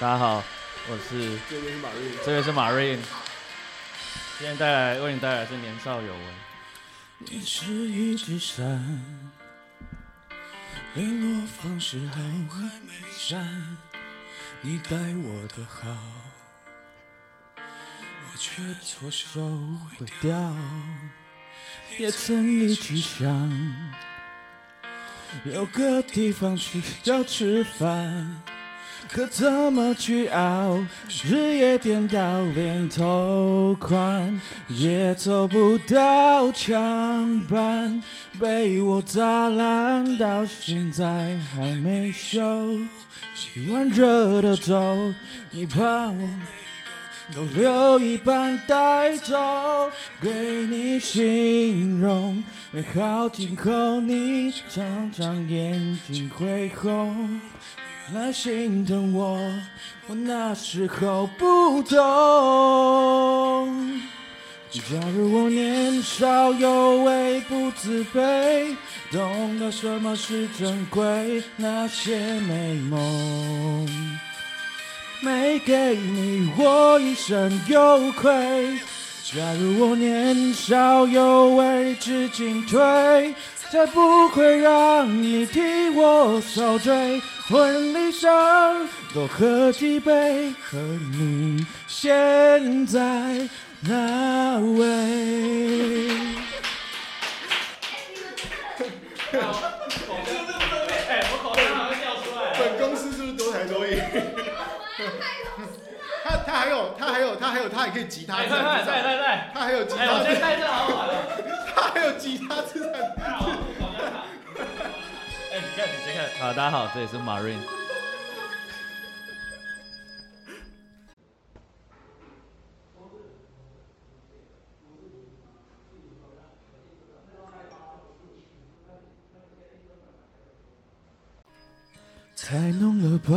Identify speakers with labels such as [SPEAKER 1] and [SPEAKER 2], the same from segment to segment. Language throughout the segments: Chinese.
[SPEAKER 1] 大家好，我是
[SPEAKER 2] 这边是马瑞，
[SPEAKER 1] 这边是马瑞。今天带来为你带来是年少有为。
[SPEAKER 3] 你是一只伞，联络方式还没删，你待我的好，我却错手毁掉。也曾一起想，有个地方去要吃饭。可怎么去熬？日夜颠倒，连头款也凑不到墙板，被我砸烂，到现在还没修。洗碗热的粥，你怕我都留一半带走，给你形容美好今后，你常常眼睛会红。来心疼我，我那时候不懂。假如我年少有为不自卑，懂得什么是珍贵，那些美梦没给你，我一生有愧。假如我年少有为知进退，才不会让你替我受罪。婚礼上多喝几杯，和你现在那位。
[SPEAKER 2] 本公司是不是多才多艺？他他还有他还有他还有他还可以吉他。对对对他还有吉他。我好不好？他还有吉他之战。
[SPEAKER 1] 好，大家好，这里是 Marine。
[SPEAKER 3] 太浓了吧，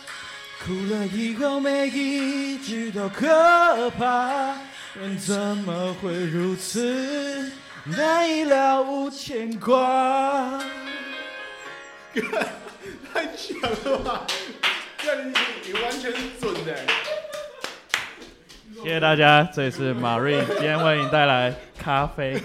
[SPEAKER 3] 哭了以后每一句都可怕。人怎么会如此难以了无牵挂？
[SPEAKER 2] 太强了吧！这你你完全是准的。
[SPEAKER 1] 谢谢大家，这里是 Marine，今天为你带来咖啡。